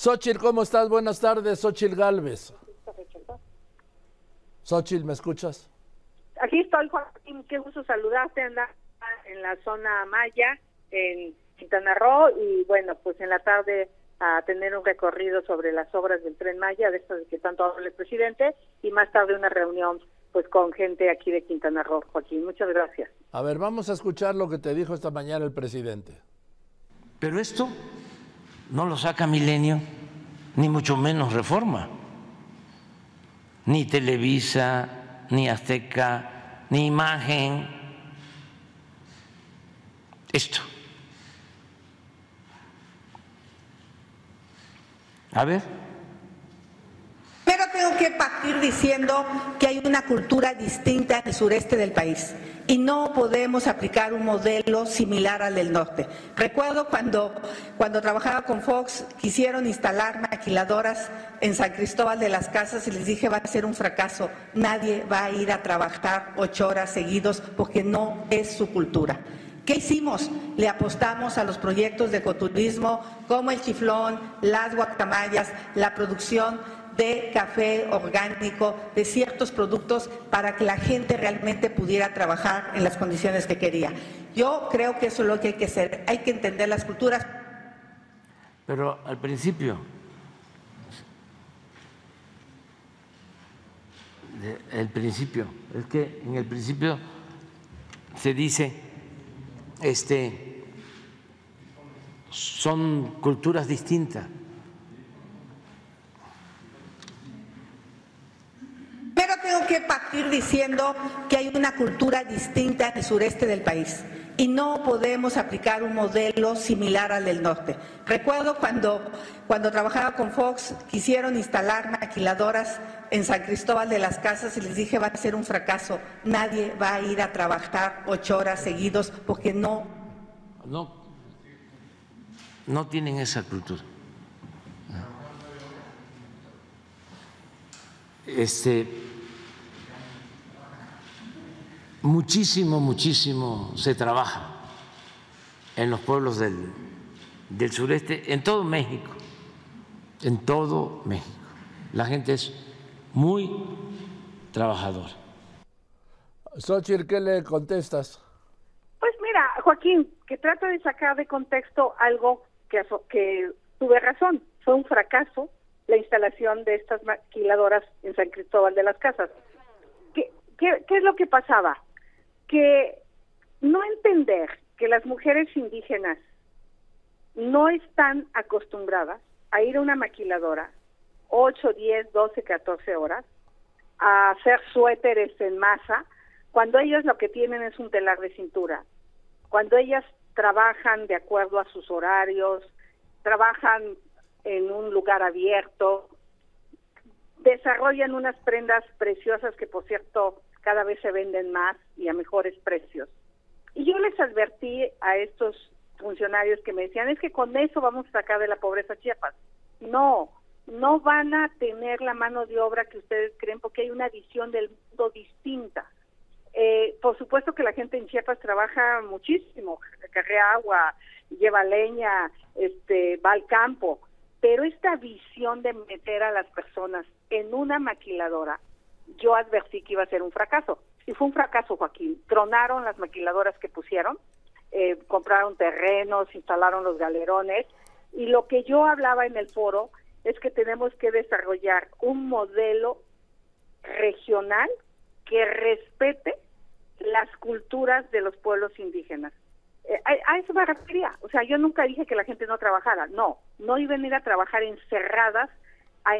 Xochil, ¿cómo estás? Buenas tardes, Xochil Galvez. Xochil, ¿me escuchas? Aquí estoy, Joaquín, qué gusto saludarte, anda en la zona Maya, en Quintana Roo, y bueno, pues en la tarde a tener un recorrido sobre las obras del Tren Maya, de esto de que tanto habla el presidente, y más tarde una reunión pues con gente aquí de Quintana Roo, Joaquín. Muchas gracias. A ver, vamos a escuchar lo que te dijo esta mañana el presidente. Pero esto no lo saca Milenio, ni mucho menos Reforma, ni Televisa, ni Azteca, ni Imagen. Esto. A ver. Que partir diciendo que hay una cultura distinta en el sureste del país y no podemos aplicar un modelo similar al del norte. Recuerdo cuando, cuando trabajaba con Fox, quisieron instalar maquiladoras en San Cristóbal de las Casas y les dije va a ser un fracaso. Nadie va a ir a trabajar ocho horas seguidos porque no es su cultura. ¿Qué hicimos? Le apostamos a los proyectos de ecoturismo como el chiflón, las guacamayas, la producción de café orgánico, de ciertos productos para que la gente realmente pudiera trabajar en las condiciones que quería. Yo creo que eso es lo que hay que hacer. Hay que entender las culturas. Pero al principio, el principio, es que en el principio se dice, este, son culturas distintas. Pero tengo que partir diciendo que hay una cultura distinta en el sureste del país y no podemos aplicar un modelo similar al del norte. Recuerdo cuando, cuando trabajaba con Fox, quisieron instalar maquiladoras en San Cristóbal de las Casas y les dije va a ser un fracaso. Nadie va a ir a trabajar ocho horas seguidos porque no. No, no tienen esa cultura. Este, muchísimo, muchísimo se trabaja en los pueblos del, del sureste, en todo México, en todo México. La gente es muy trabajadora. Xochitl, ¿qué le contestas? Pues mira, Joaquín, que trata de sacar de contexto algo que, que tuve razón, fue un fracaso la instalación de estas maquiladoras en San Cristóbal de las Casas. ¿Qué, qué, qué es lo que pasaba? Que no entender que las mujeres indígenas no están acostumbradas a ir a una maquiladora 8, 10, 12, 14 horas, a hacer suéteres en masa, cuando ellas lo que tienen es un telar de cintura, cuando ellas trabajan de acuerdo a sus horarios, trabajan en un lugar abierto, desarrollan unas prendas preciosas que por cierto cada vez se venden más y a mejores precios. Y yo les advertí a estos funcionarios que me decían, es que con eso vamos a sacar de la pobreza Chiapas. No, no van a tener la mano de obra que ustedes creen porque hay una visión del mundo distinta. Eh, por supuesto que la gente en Chiapas trabaja muchísimo, carrea agua, lleva leña, este, va al campo, pero esta visión de meter a las personas en una maquiladora, yo advertí que iba a ser un fracaso. Y fue un fracaso, Joaquín. Tronaron las maquiladoras que pusieron, eh, compraron terrenos, instalaron los galerones, y lo que yo hablaba en el foro es que tenemos que desarrollar un modelo regional que respete las culturas de los pueblos indígenas. Eh, a, eso me refería. O sea, yo nunca dije que la gente no trabajara. No, no iban a ir a trabajar encerradas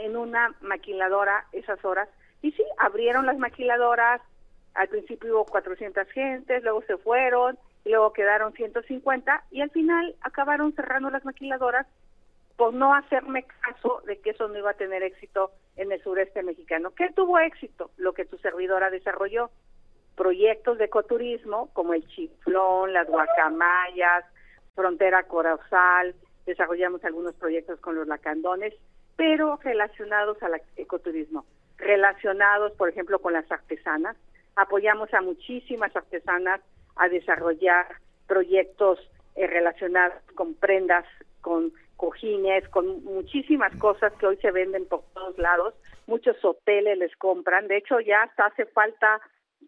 en una maquiladora esas horas. Y sí, abrieron las maquiladoras. Al principio hubo 400 gentes, luego se fueron, y luego quedaron 150 y al final acabaron cerrando las maquiladoras por no hacerme caso de que eso no iba a tener éxito en el sureste mexicano. ¿Qué tuvo éxito? Lo que tu servidora desarrolló proyectos de ecoturismo como el chiflón, las guacamayas, frontera corazal, desarrollamos algunos proyectos con los lacandones, pero relacionados al ecoturismo, relacionados, por ejemplo, con las artesanas. Apoyamos a muchísimas artesanas a desarrollar proyectos eh, relacionados con prendas, con cojines, con muchísimas cosas que hoy se venden por todos lados. Muchos hoteles les compran. De hecho, ya hasta hace falta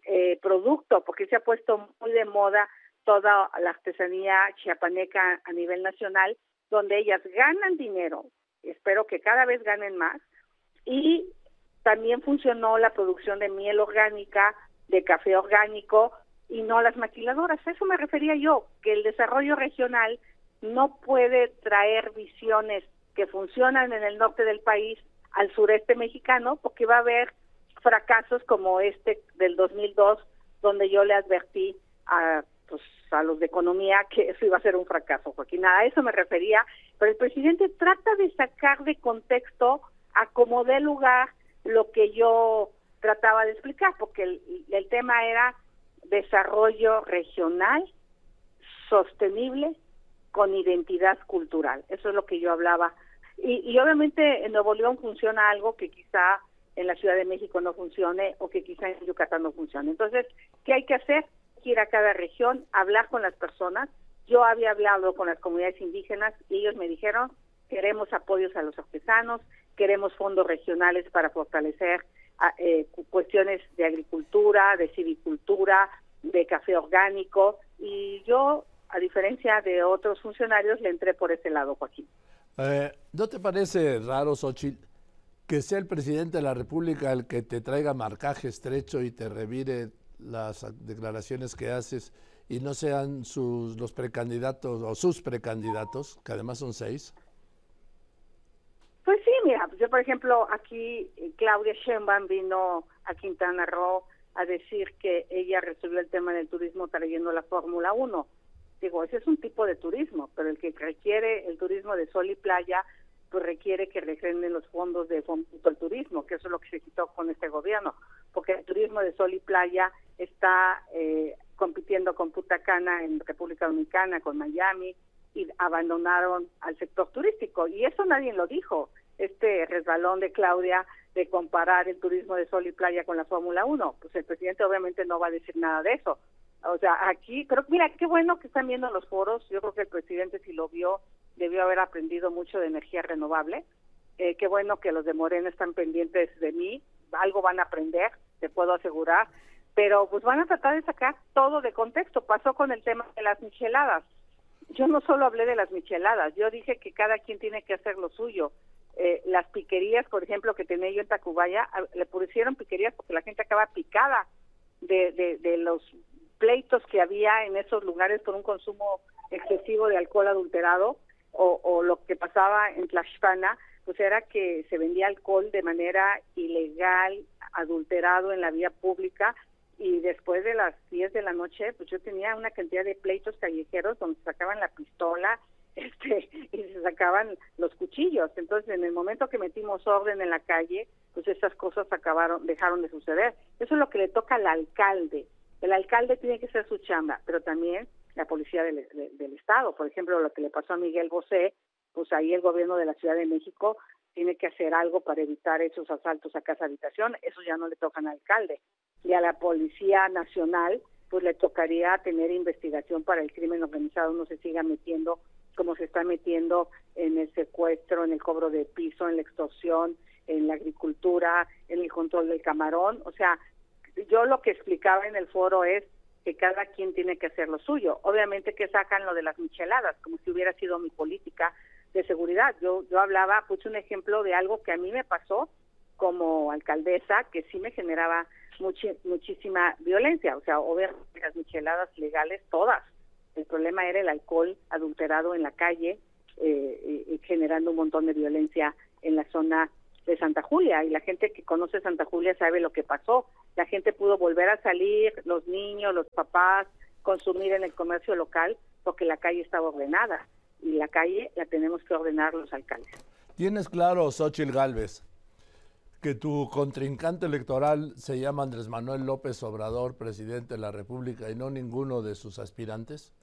eh, producto porque se ha puesto muy de moda toda la artesanía chiapaneca a nivel nacional, donde ellas ganan dinero. Espero que cada vez ganen más. Y también funcionó la producción de miel orgánica, de café orgánico y no las maquiladoras. A eso me refería yo, que el desarrollo regional no puede traer visiones que funcionan en el norte del país al sureste mexicano porque va a haber fracasos como este del 2002 donde yo le advertí a pues a los de economía que eso iba a ser un fracaso, Joaquín. A eso me refería, pero el presidente trata de sacar de contexto a como dé lugar lo que yo trataba de explicar, porque el, tema era desarrollo regional, sostenible, con identidad cultural. Eso es lo que yo hablaba. Y, y, obviamente en Nuevo León funciona algo que quizá en la Ciudad de México no funcione o que quizá en Yucatán no funcione. Entonces, ¿qué hay que hacer? Ir a cada región, hablar con las personas. Yo había hablado con las comunidades indígenas y ellos me dijeron, queremos apoyos a los artesanos, queremos fondos regionales para fortalecer ah, eh, cuestiones de agricultura, de civicultura, de café orgánico y yo, a diferencia de otros funcionarios, le entré por ese lado, Joaquín. Eh, ¿No te parece raro, Xochitl, que sea el presidente de la República el que te traiga marcaje estrecho y te revire las declaraciones que haces y no sean sus, los precandidatos o sus precandidatos, que además son seis? Pues sí, mira, yo por ejemplo aquí eh, Claudia Sheinbaum vino a Quintana Roo a decir que ella resolvió el tema del turismo trayendo la Fórmula 1. Digo, ese es un tipo de turismo, pero el que requiere el turismo de sol y playa, pues requiere que regrenen los fondos de fondo al turismo, que eso es lo que se quitó con este gobierno, porque el turismo de sol y playa está eh, compitiendo con Punta Cana en República Dominicana, con Miami, y abandonaron al sector turístico. Y eso nadie lo dijo, este resbalón de Claudia de comparar el turismo de sol y playa con la Fórmula 1. Pues el presidente obviamente no va a decir nada de eso. O sea, aquí, creo, mira, qué bueno que están viendo los foros. Yo creo que el presidente, si lo vio, debió haber aprendido mucho de energía renovable. Eh, qué bueno que los de Morena están pendientes de mí. Algo van a aprender, te puedo asegurar. Pero pues van a tratar de sacar todo de contexto. Pasó con el tema de las micheladas yo no solo hablé de las micheladas, yo dije que cada quien tiene que hacer lo suyo. Eh, las piquerías, por ejemplo, que tenía yo en Tacubaya, le pusieron piquerías porque la gente acaba picada de, de, de los pleitos que había en esos lugares por un consumo excesivo de alcohol adulterado o, o lo que pasaba en Tlaxpana, pues era que se vendía alcohol de manera ilegal, adulterado en la vía pública y después de las 10 de la noche, pues yo tenía una cantidad de pleitos callejeros donde sacaban la pistola este y se sacaban los cuchillos. Entonces, en el momento que metimos orden en la calle, pues esas cosas acabaron, dejaron de suceder. Eso es lo que le toca al alcalde. El alcalde tiene que ser su chamba, pero también la policía del, del Estado. Por ejemplo, lo que le pasó a Miguel Bosé, pues ahí el gobierno de la Ciudad de México tiene que hacer algo para evitar esos asaltos a casa habitación. Eso ya no le toca al alcalde y a la Policía Nacional, pues le tocaría tener investigación para el crimen organizado, no se siga metiendo como se está metiendo en el secuestro, en el cobro de piso, en la extorsión, en la agricultura, en el control del camarón. O sea, yo lo que explicaba en el foro es que cada quien tiene que hacer lo suyo. Obviamente que sacan lo de las micheladas, como si hubiera sido mi política de seguridad. Yo, yo hablaba, puse un ejemplo de algo que a mí me pasó como alcaldesa, que sí me generaba muchísima violencia. O sea, obviamente las micheladas legales, todas. El problema era el alcohol adulterado en la calle, eh, generando un montón de violencia en la zona de Santa Julia. Y la gente que conoce Santa Julia sabe lo que pasó. La gente pudo volver a salir, los niños, los papás, consumir en el comercio local, porque la calle estaba ordenada. Y la calle la tenemos que ordenar los alcaldes. ¿Tienes claro, Xochitl Galvez, que tu contrincante electoral se llama Andrés Manuel López Obrador, presidente de la República, y no ninguno de sus aspirantes?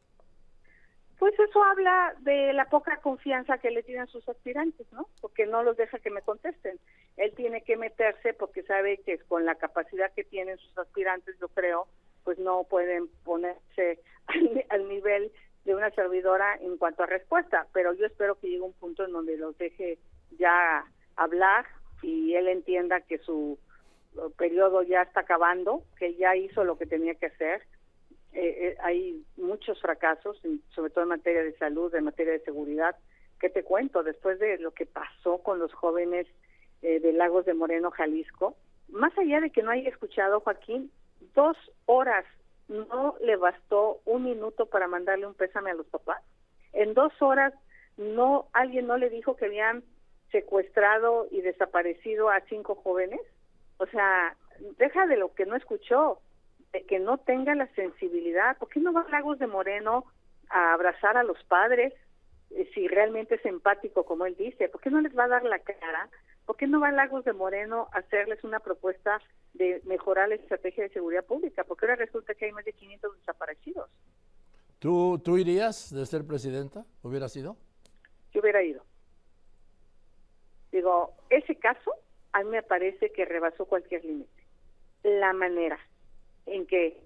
Pues eso habla de la poca confianza que le tienen sus aspirantes, ¿no? Porque no los deja que me contesten. Él tiene que meterse porque sabe que con la capacidad que tienen sus aspirantes, yo creo, pues no pueden ponerse al, nivel de una servidora en cuanto a respuesta, pero yo espero que llegue un punto en donde los deje ya hablar y él entienda que su periodo ya está acabando, que ya hizo lo que tenía que hacer. Eh, eh, hay muchos fracasos, sobre todo en materia de salud, en materia de seguridad. ¿Qué te cuento? Después de lo que pasó con los jóvenes eh, de Lagos de Moreno, Jalisco, más allá de que no haya escuchado, Joaquín, dos horas no le bastó un minuto para mandarle un pésame a los papás. En dos horas no alguien no le dijo que habían secuestrado y desaparecido a cinco jóvenes. O sea, deja de lo que no escuchó, de que no tenga la sensibilidad. ¿Por qué no va Lagos de Moreno a abrazar a los padres eh, si realmente es empático como él dice? ¿Por qué no les va a dar la cara? ¿Por qué no va Lagos de Moreno a hacerles una propuesta de mejorar la estrategia de seguridad pública? Porque ahora resulta que hay más de 500 desaparecidos. ¿Tú, tú irías de ser presidenta? ¿Hubiera sido? Yo hubiera ido. Digo, ese caso a mí me parece que rebasó cualquier límite. La manera en que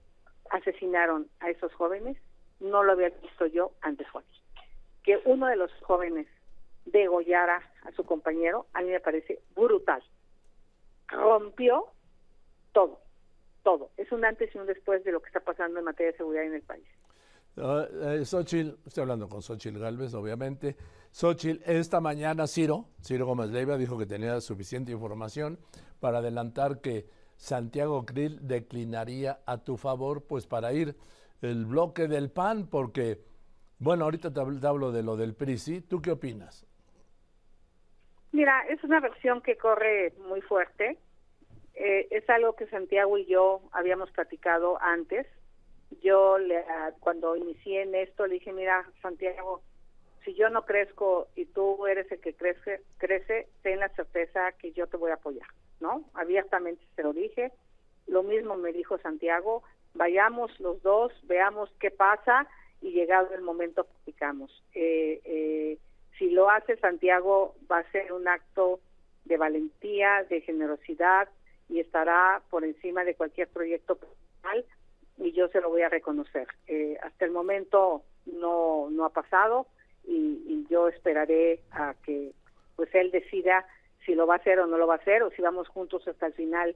asesinaron a esos jóvenes no lo había visto yo antes, Juan. Que uno de los jóvenes degollara a su compañero, a mí me parece brutal. Rompió todo, todo. Es un antes y un después de lo que está pasando en materia de seguridad en el país. Uh, estoy hablando con Xochitl Galvez, obviamente. Xochitl, esta mañana Ciro, Ciro Gómez Leiva, dijo que tenía suficiente información para adelantar que Santiago Krill declinaría a tu favor, pues para ir el bloque del PAN, porque, bueno, ahorita te hablo de lo del PRI, ¿sí? ¿Tú qué opinas? Mira, es una versión que corre muy fuerte. Eh, es algo que Santiago y yo habíamos platicado antes. Yo le, cuando inicié en esto le dije, mira, Santiago, si yo no crezco y tú eres el que crece, crece, ten la certeza que yo te voy a apoyar, ¿no? Abiertamente se lo dije. Lo mismo me dijo Santiago, vayamos los dos, veamos qué pasa y llegado el momento platicamos. Eh, eh, si lo hace Santiago, va a ser un acto de valentía, de generosidad y estará por encima de cualquier proyecto personal y yo se lo voy a reconocer. Eh, hasta el momento no, no ha pasado y, yo esperaré a que pues él decida si lo va a hacer o no lo va a hacer o si vamos juntos hasta el final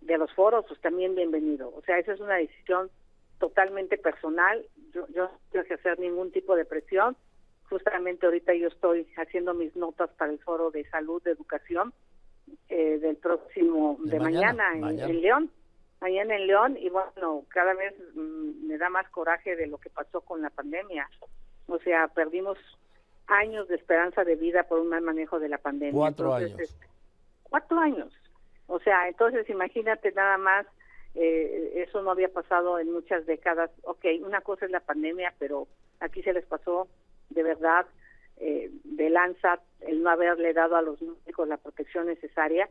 de los foros, pues también bienvenido. O sea, esa es una decisión totalmente personal. Yo, yo no que hacer ningún tipo de presión Justamente ahorita yo estoy haciendo mis notas para el foro de salud, de educación, eh, del próximo, de, mañana, En, León. Mañana en León, y bueno, cada vez mm, me da más coraje de lo que pasó con la pandemia. O sea, perdimos años de esperanza de vida por un mal manejo de la pandemia. Cuatro años. Este, cuatro años. O sea, entonces imagínate nada más, eh, eso no había pasado en muchas décadas. Ok, una cosa es la pandemia, pero aquí se les pasó de verdad eh, de lanza el no haberle dado a los médicos la protección necesaria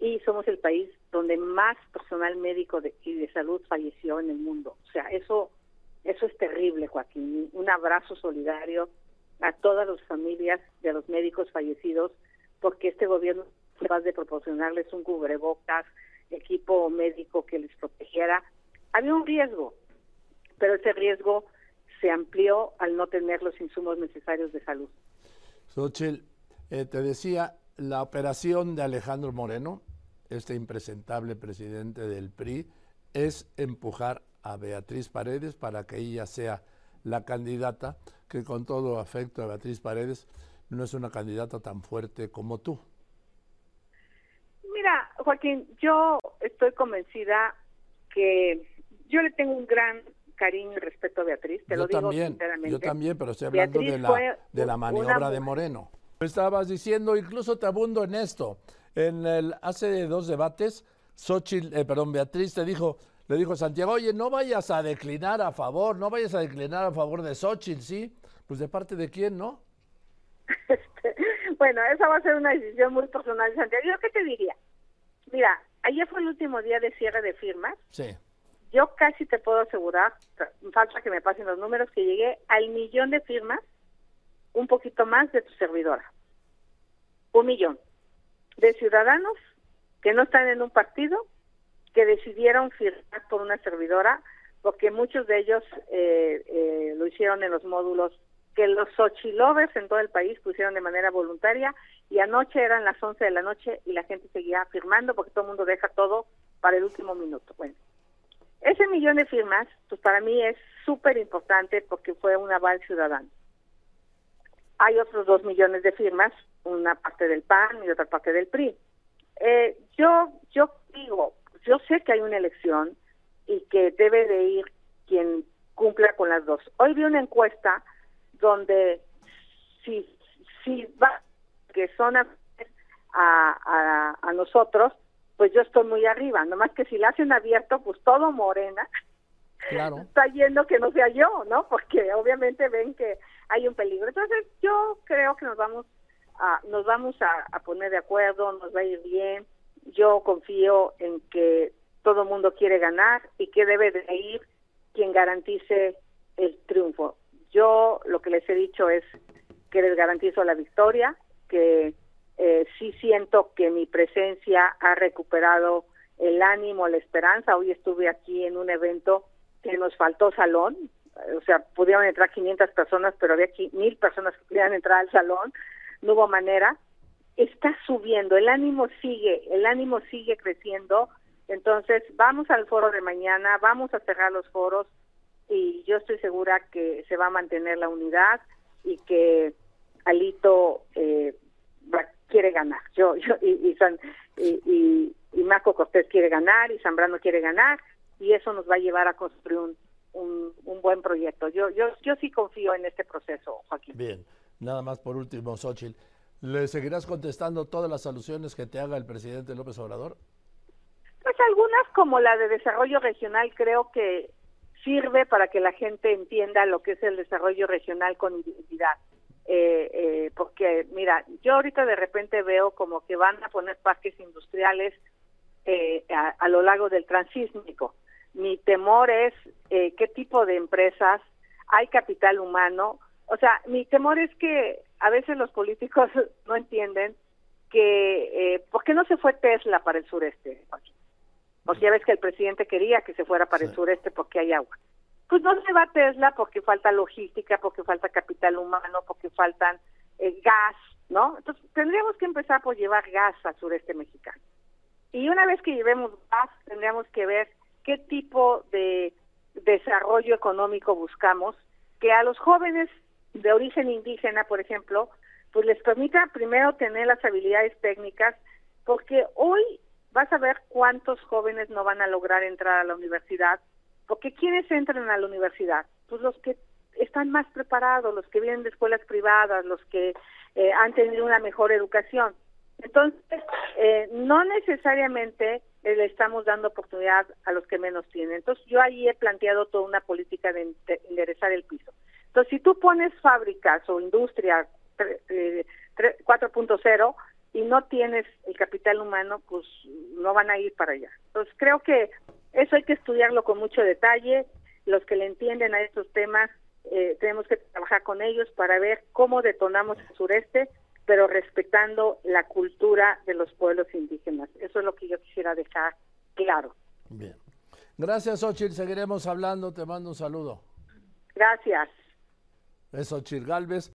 y somos el país donde más personal médico de, y de salud falleció en el mundo. O sea, eso eso es terrible, Joaquín. Un abrazo solidario a todas las familias de los médicos fallecidos, porque este gobierno capaz de proporcionarles un cubrebocas, equipo médico que les protegiera. Había un riesgo, pero ese riesgo se amplió al no tener los insumos necesarios de salud. Xochitl, eh, te decía, la operación de Alejandro Moreno, este impresentable presidente del PRI, es empujar a Beatriz Paredes para que ella sea la candidata, que con todo afecto a Beatriz Paredes no es una candidata tan fuerte como tú. Mira, Joaquín, yo estoy convencida que yo le tengo un gran cariño y respeto a Beatriz, te lo digo también, sinceramente. Yo también, pero estoy hablando de la, de la maniobra de Moreno. Estabas diciendo, incluso te abundo en esto. En el hace dos debates, Xochitl, eh, perdón, Beatriz te dijo, le dijo a Santiago, oye, no vayas a declinar a favor, no vayas a declinar a favor de Xochitl, ¿sí? Pues de parte de quién, ¿no? Este, bueno, esa va a ser una decisión muy personal, Santiago. ¿Yo qué te diría? Mira, ayer fue el último día de cierre de firmas. Sí yo casi te puedo asegurar, falta que me pasen los números, que llegué al millón de firmas, un poquito más de tu servidora. Un millón. De ciudadanos que no están en un partido, que decidieron firmar por una servidora porque muchos de ellos eh, eh, lo hicieron en los módulos que los Xochilovers en todo el país pusieron de manera voluntaria y anoche eran las 11 de la noche y la gente seguía firmando porque todo el mundo deja todo para el último minuto. Bueno, ese millón de firmas, pues para mí es súper importante porque fue un aval ciudadano. Hay otros dos millones de firmas, una parte del PAN y otra parte del PRI. Eh, yo, yo digo, yo sé que hay una elección y que debe de ir quien cumpla con las dos. Hoy vi una encuesta donde si, si va que son a, a, a nosotros, pues yo estoy muy arriba, nomás que si la hacen abierto, pues todo morena claro. está yendo que no sea yo, ¿no? Porque obviamente ven que hay un peligro. Entonces yo creo que nos vamos a, nos vamos a, a poner de acuerdo, nos va a ir bien. Yo confío en que todo mundo quiere ganar y que debe de ir quien garantice el triunfo. Yo lo que les he dicho es que les garantizo la victoria, que eh, sí siento que mi presencia ha recuperado el ánimo, la esperanza. Hoy estuve aquí en un evento que nos faltó salón, o sea, pudieron entrar 500 personas, pero había aquí mil personas que pudieran entrar al salón, no hubo manera. Está subiendo, el ánimo sigue, el ánimo sigue creciendo. Entonces, vamos al foro de mañana, vamos a cerrar los foros, y yo estoy segura que se va a mantener la unidad y que Alito eh, quiere ganar. Yo, yo y, y, San, y, y, Marco Cortés quiere ganar y Zambrano quiere ganar y eso nos va a llevar a construir un, un, un, buen proyecto. Yo, yo, yo sí confío en este proceso, Joaquín. Bien, nada más por último, Xochitl. ¿Le seguirás contestando todas las alusiones que te haga el presidente López Obrador? Pues algunas, como la de desarrollo regional, creo que sirve para que la gente entienda lo que es el desarrollo regional con identidad. Eh, eh, porque, mira, yo ahorita de repente veo como que van a poner parques industriales eh, a, lo largo del transísmico. Mi temor es eh, qué tipo de empresas, hay capital humano. O sea, mi temor es que a veces los políticos no entienden que, eh, ¿por qué no se fue Tesla para el sureste? O sea, ya ves que el presidente quería que se fuera para el sureste porque hay agua. Pues no se va Tesla porque falta logística, porque falta capital humano, porque faltan eh, gas, ¿no? Entonces tendríamos que empezar por llevar gas al sureste mexicano. Y una vez que llevemos gas, tendríamos que ver qué tipo de desarrollo económico buscamos que a los jóvenes de origen indígena, por ejemplo, pues les permita primero tener las habilidades técnicas, porque hoy vas a ver cuántos jóvenes no van a lograr entrar a la universidad, porque ¿quiénes entran a la universidad? Pues los que están más preparados, los que vienen de escuelas privadas, los que eh, han tenido una mejor educación. Entonces, eh, no necesariamente le estamos dando oportunidad a los que menos tienen. Entonces, yo ahí he planteado toda una política de enderezar el piso. Entonces, si tú pones fábricas o industria 4.0, y no tienes el capital humano, pues no van a ir para allá. Entonces creo que eso hay que estudiarlo con mucho detalle. Los que le entienden a estos temas, eh, tenemos que trabajar con ellos para ver cómo detonamos el sureste, pero respetando la cultura de los pueblos indígenas. Eso es lo que yo quisiera dejar claro. Bien. Gracias, Ochil. Seguiremos hablando. Te mando un saludo. Gracias. Es Ochil Galvez.